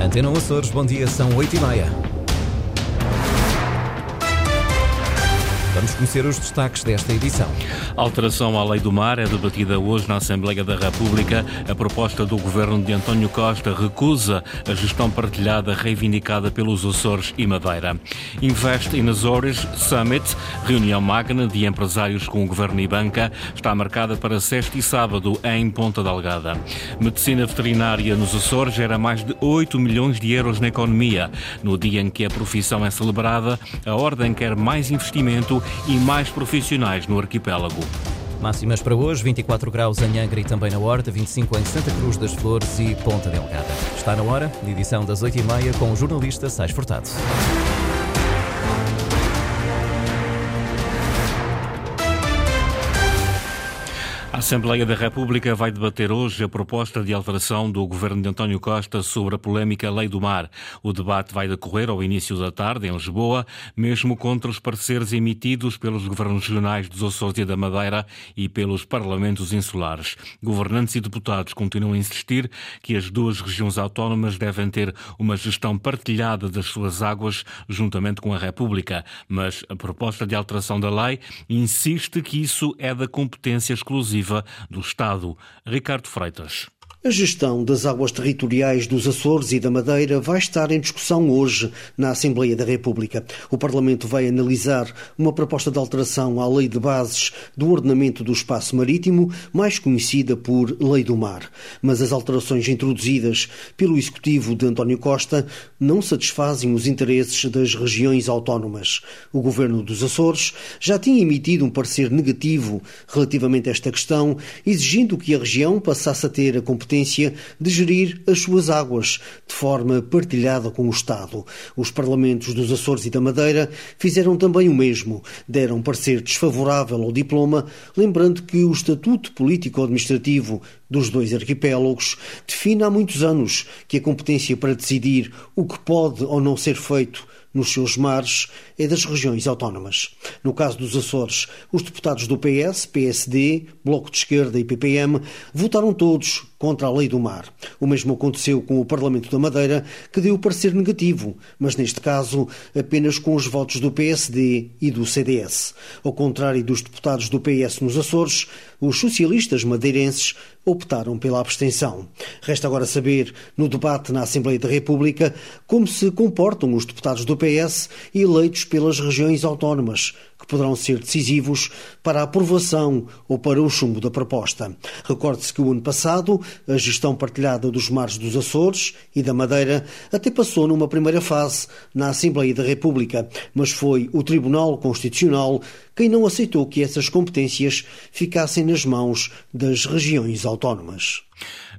Antena Açores, bom dia, são 8h30. Vamos conhecer os destaques desta edição. A alteração à Lei do Mar é debatida hoje na Assembleia da República. A proposta do governo de António Costa recusa a gestão partilhada reivindicada pelos Açores e Madeira. Invest in Azores Summit, reunião magna de empresários com o governo e banca, está marcada para sexta e sábado em Ponta Delgada. Medicina veterinária nos Açores gera mais de 8 milhões de euros na economia. No dia em que a profissão é celebrada, a Ordem quer mais investimento e mais profissionais no arquipélago. Máximas para hoje, 24 graus em Angra e também na Horta, 25 em Santa Cruz das Flores e Ponta Delgada. Está na hora, edição das 8h30 com o jornalista Sais Furtado. A Assembleia da República vai debater hoje a proposta de alteração do governo de António Costa sobre a polémica Lei do Mar. O debate vai decorrer ao início da tarde em Lisboa, mesmo contra os pareceres emitidos pelos governos regionais dos Açores e da Madeira e pelos parlamentos insulares. Governantes e deputados continuam a insistir que as duas regiões autónomas devem ter uma gestão partilhada das suas águas juntamente com a República, mas a proposta de alteração da lei insiste que isso é da competência exclusiva do Estado. Ricardo Freitas. A gestão das águas territoriais dos Açores e da Madeira vai estar em discussão hoje na Assembleia da República. O Parlamento vai analisar uma proposta de alteração à Lei de Bases do Ordenamento do Espaço Marítimo, mais conhecida por Lei do Mar. Mas as alterações introduzidas pelo Executivo de António Costa não satisfazem os interesses das regiões autónomas. O Governo dos Açores já tinha emitido um parecer negativo relativamente a esta questão, exigindo que a região passasse a ter a competência competência de gerir as suas águas de forma partilhada com o Estado. Os parlamentos dos Açores e da Madeira fizeram também o mesmo. Deram parecer desfavorável ao diploma, lembrando que o Estatuto Político-Administrativo dos dois arquipélagos define há muitos anos que a competência para decidir o que pode ou não ser feito nos seus mares é das regiões autónomas. No caso dos Açores, os deputados do PS, PSD, Bloco de Esquerda e PPM votaram todos contra a lei do mar. O mesmo aconteceu com o Parlamento da Madeira, que deu parecer negativo, mas neste caso apenas com os votos do PSD e do CDS. Ao contrário dos deputados do PS nos Açores, os socialistas madeirenses optaram pela abstenção. Resta agora saber, no debate na Assembleia da República, como se comportam os deputados do PS eleitos pelas regiões autónomas, poderão ser decisivos para a aprovação ou para o chumbo da proposta. Recorde-se que o ano passado, a gestão partilhada dos mares dos Açores e da Madeira até passou numa primeira fase na Assembleia da República, mas foi o Tribunal Constitucional quem não aceitou que essas competências ficassem nas mãos das regiões autónomas.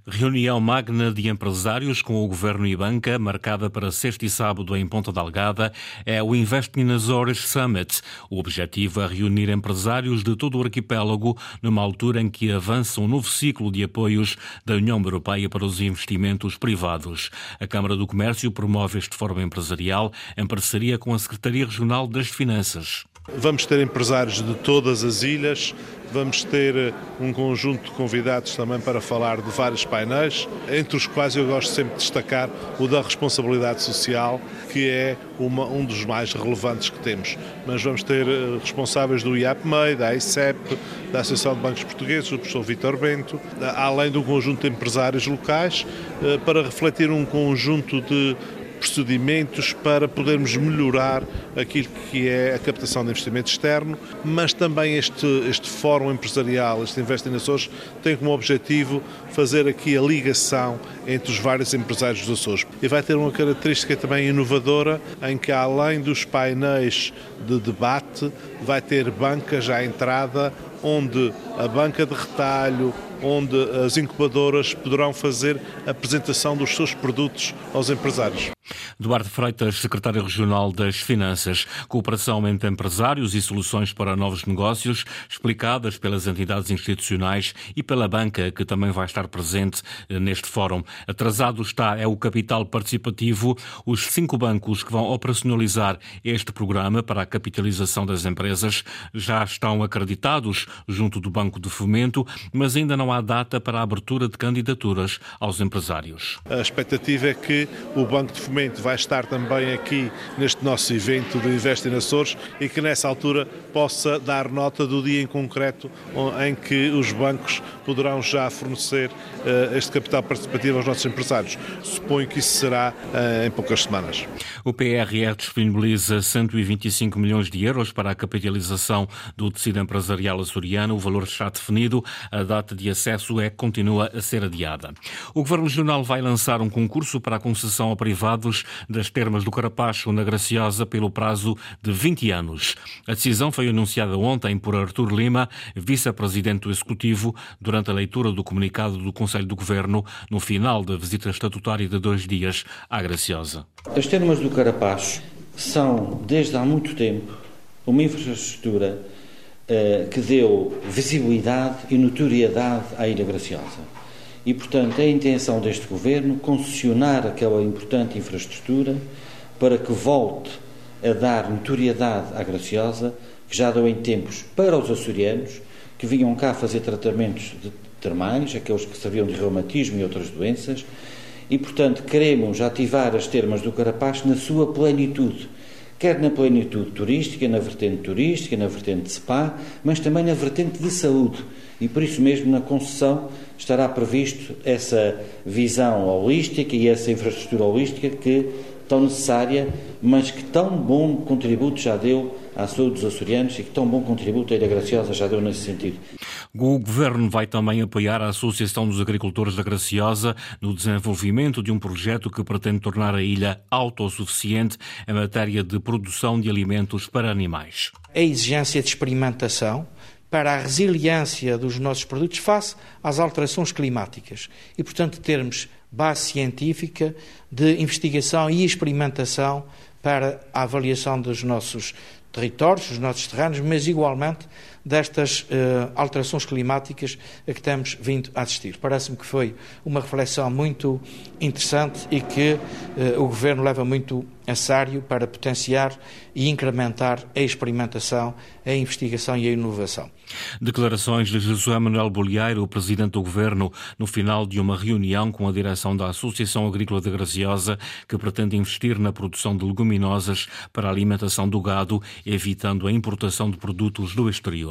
Reunião magna de empresários com o Governo e Banca, marcada para sexta e sábado em Ponta Delgada, é o Invest in Azores Summit. O objetivo é reunir empresários de todo o arquipélago numa altura em que avança um novo ciclo de apoios da União Europeia para os investimentos privados. A Câmara do Comércio promove este fórum empresarial em parceria com a Secretaria Regional das Finanças. Vamos ter empresários de todas as ilhas, vamos ter eh, um conjunto de convidados também para falar de vários painéis, entre os quais eu gosto sempre de destacar o da responsabilidade social, que é uma, um dos mais relevantes que temos. Mas vamos ter eh, responsáveis do IAPMEI, da ICEP, da Associação de Bancos Portugueses, o professor Vítor Bento, além do conjunto de empresários locais, eh, para refletir um conjunto de procedimentos para podermos melhorar aquilo que é a captação de investimento externo, mas também este, este fórum empresarial, este Invest in Açores, tem como objetivo fazer aqui a ligação entre os vários empresários dos Açores. E vai ter uma característica também inovadora, em que além dos painéis de debate, vai ter bancas à entrada onde a banca de retalho, onde as incubadoras poderão fazer a apresentação dos seus produtos aos empresários. Duarte Freitas, secretário regional das Finanças. Cooperação entre empresários e soluções para novos negócios, explicadas pelas entidades institucionais e pela banca, que também vai estar presente eh, neste fórum. Atrasado está é o capital participativo. Os cinco bancos que vão operacionalizar este programa para a capitalização das empresas já estão acreditados junto do Banco de Fomento, mas ainda não há data para a abertura de candidaturas aos empresários. A expectativa é que o Banco de Fomento vai vai estar também aqui neste nosso evento de Investe em Açores e que nessa altura possa dar nota do dia em concreto em que os bancos poderão já fornecer uh, este capital participativo aos nossos empresários. Suponho que isso será uh, em poucas semanas. O PRR disponibiliza 125 milhões de euros para a capitalização do tecido empresarial açoriano. O valor está definido, a data de acesso é continua a ser adiada. O Governo Regional vai lançar um concurso para a concessão a privados das termas do Carapacho na Graciosa pelo prazo de 20 anos. A decisão foi anunciada ontem por Artur Lima, vice-presidente do Executivo, durante a leitura do comunicado do Conselho do Governo no final da visita estatutária de dois dias à Graciosa. As termas do Carapacho são, desde há muito tempo, uma infraestrutura eh, que deu visibilidade e notoriedade à Ilha Graciosa. E, portanto, é a intenção deste Governo concessionar aquela importante infraestrutura para que volte a dar notoriedade à Graciosa, que já deu em tempos para os açorianos, que vinham cá fazer tratamentos de termais, aqueles que serviam de reumatismo e outras doenças, e, portanto, queremos ativar as termas do Carapacho na sua plenitude, quer na plenitude turística, na vertente turística, na vertente de spa, mas também na vertente de saúde. E por isso mesmo, na concessão, estará previsto essa visão holística e essa infraestrutura holística que tão necessária, mas que tão bom contributo já deu à saúde dos açorianos e que tão bom contributo a Ilha Graciosa já deu nesse sentido. O Governo vai também apoiar a Associação dos Agricultores da Graciosa no desenvolvimento de um projeto que pretende tornar a ilha autossuficiente em matéria de produção de alimentos para animais. A exigência de experimentação para a resiliência dos nossos produtos face às alterações climáticas e, portanto, termos base científica de investigação e experimentação para a avaliação dos nossos territórios, dos nossos terrenos, mas igualmente destas uh, alterações climáticas a que estamos vindo a assistir. Parece-me que foi uma reflexão muito interessante e que uh, o Governo leva muito a sério para potenciar e incrementar a experimentação, a investigação e a inovação. Declarações de José Manuel Bolieiro, presidente do governo, no final de uma reunião com a direção da Associação Agrícola de Graciosa, que pretende investir na produção de leguminosas para a alimentação do gado, evitando a importação de produtos do exterior.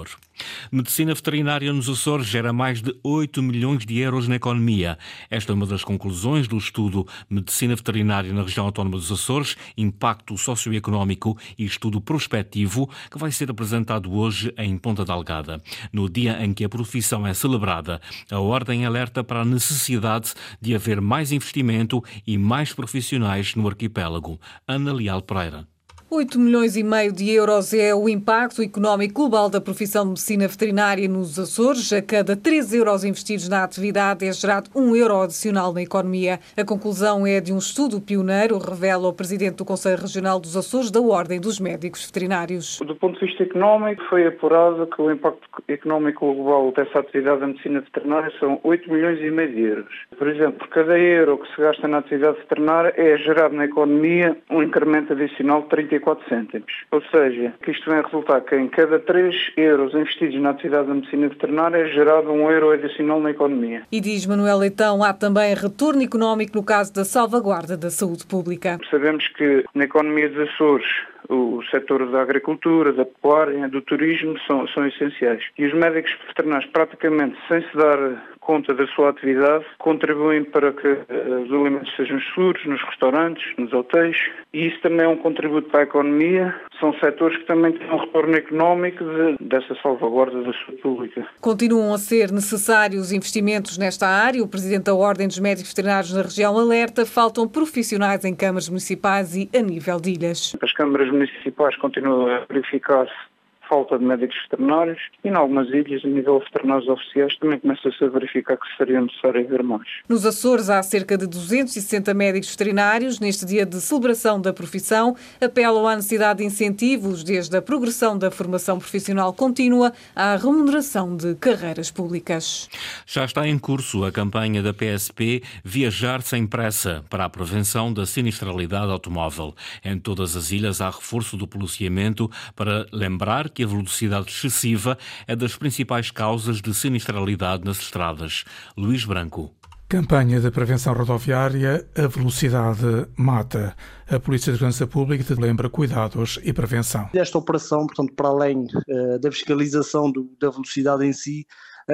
Medicina veterinária nos Açores gera mais de 8 milhões de euros na economia. Esta é uma das conclusões do estudo Medicina Veterinária na região autónoma dos Açores, Impacto Socioeconómico e Estudo Prospectivo, que vai ser apresentado hoje em Ponta Delgada. No dia em que a profissão é celebrada, a Ordem alerta para a necessidade de haver mais investimento e mais profissionais no arquipélago. Ana Leal Pereira. 8 milhões e meio de euros é o impacto económico global da profissão de medicina veterinária nos Açores. A cada 3 euros investidos na atividade é gerado 1 euro adicional na economia. A conclusão é de um estudo pioneiro, revela o presidente do Conselho Regional dos Açores da Ordem dos Médicos Veterinários. Do ponto de vista económico, foi apurado que o impacto económico global dessa atividade da medicina veterinária são 8 milhões e meio de euros. Por exemplo, por cada euro que se gasta na atividade veterinária é gerado na economia um incremento adicional de 34 34 cêntimos. Ou seja, que isto vem a resultar que em cada 3 euros investidos na atividade da medicina veterinária é gerado um euro adicional na economia. E diz Manuel Leitão, há também retorno económico no caso da salvaguarda da saúde pública. Sabemos que na economia dos Açores o setor da agricultura, da pecuária, do turismo são, são essenciais. E os médicos veterinários, praticamente sem se dar conta da sua atividade, contribuem para que eh, os alimentos sejam seguros nos restaurantes, nos hotéis, e isso também é um contributo para a economia. São setores que também têm um retorno económico de, dessa salvaguarda da saúde pública. Continuam a ser necessários investimentos nesta área. O Presidente da Ordem dos Médicos Veterinários na região alerta, faltam profissionais em câmaras municipais e a nível de ilhas. As câmaras municipais continuam a verificar-se falta de médicos veterinários e, em algumas ilhas, a nível de veterinários oficiais, também começa-se a verificar que seria necessário haver mais. Nos Açores há cerca de 260 médicos veterinários. Neste dia de celebração da profissão, apelam à necessidade de incentivos, desde a progressão da formação profissional contínua à remuneração de carreiras públicas. Já está em curso a campanha da PSP Viajar Sem Pressa para a prevenção da sinistralidade automóvel. Em todas as ilhas há reforço do policiamento para lembrar que a velocidade excessiva é das principais causas de sinistralidade nas estradas. Luís Branco. Campanha de prevenção rodoviária, a velocidade mata. A Polícia de Segurança Pública lembra cuidados e prevenção. Esta operação, portanto, para além uh, da fiscalização do, da velocidade em si,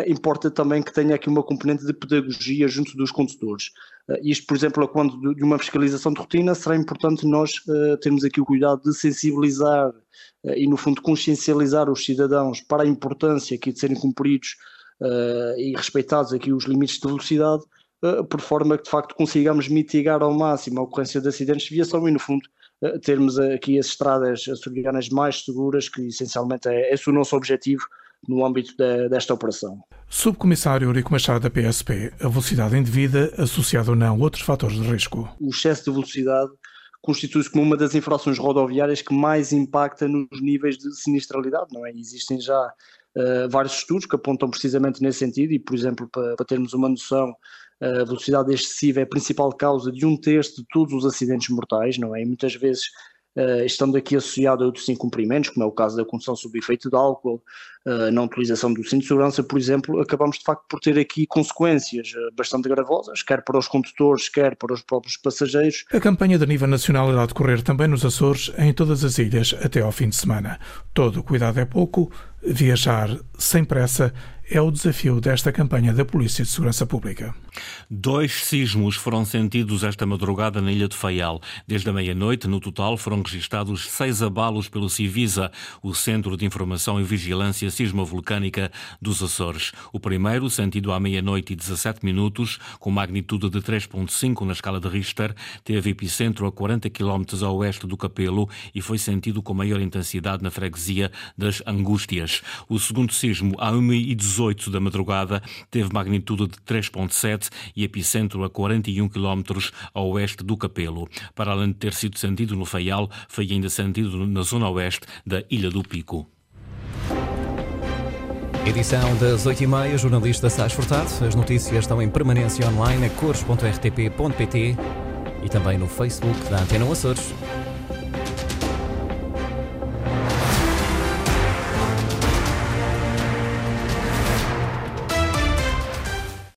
importa também que tenha aqui uma componente de pedagogia junto dos condutores. Uh, isto, por exemplo, quando de uma fiscalização de rotina, será importante nós termos aqui o cuidado de sensibilizar e, no fundo, consciencializar os cidadãos para a importância aqui de serem cumpridos e respeitados aqui os limites de velocidade, eh, por forma que de facto consigamos mitigar ao máximo a ocorrência de acidentes de viação e, no fundo, eh, termos aqui as estradas açorianas mais seguras, que essencialmente é esse o nosso objetivo no âmbito de, desta operação. Subcomissário Eurico Machado da PSP, a velocidade indevida, associada ou não a outros fatores de risco? O excesso de velocidade constitui-se como uma das infrações rodoviárias que mais impacta nos níveis de sinistralidade, não é? Existem já uh, vários estudos que apontam precisamente nesse sentido e, por exemplo, para, para termos uma noção, a velocidade excessiva é a principal causa de um terço de todos os acidentes mortais, não é? E muitas vezes uh, estando aqui associado a outros incumprimentos, como é o caso da condução sob efeito de álcool, uh, na utilização do cinto de segurança, por exemplo, acabamos de facto por ter aqui consequências uh, bastante gravosas, quer para os condutores, quer para os próprios passageiros. A campanha de nível nacional irá decorrer também nos Açores, em todas as ilhas, até ao fim de semana. Todo cuidado é pouco, viajar sem pressa é o desafio desta campanha da Polícia de Segurança Pública. Dois sismos foram sentidos esta madrugada na ilha de Faial. Desde a meia-noite, no total, foram registados seis abalos pelo Civisa, o Centro de Informação e Vigilância Sismovolcânica dos Açores. O primeiro, sentido à meia-noite e 17 minutos, com magnitude de 3.5 na escala de Richter, teve epicentro a 40 km a oeste do Capelo e foi sentido com maior intensidade na freguesia das Angústias. O segundo sismo, à 1h18, 18 da madrugada, teve magnitude de 3.7 e epicentro a 41 km a oeste do Capelo. Para além de ter sido sentido no Faial, foi ainda sentido na zona oeste da Ilha do Pico. Edição das 8h30, jornalista Sás Furtado. As notícias estão em permanência online a cores.rtp.pt e também no Facebook da Antena Açores.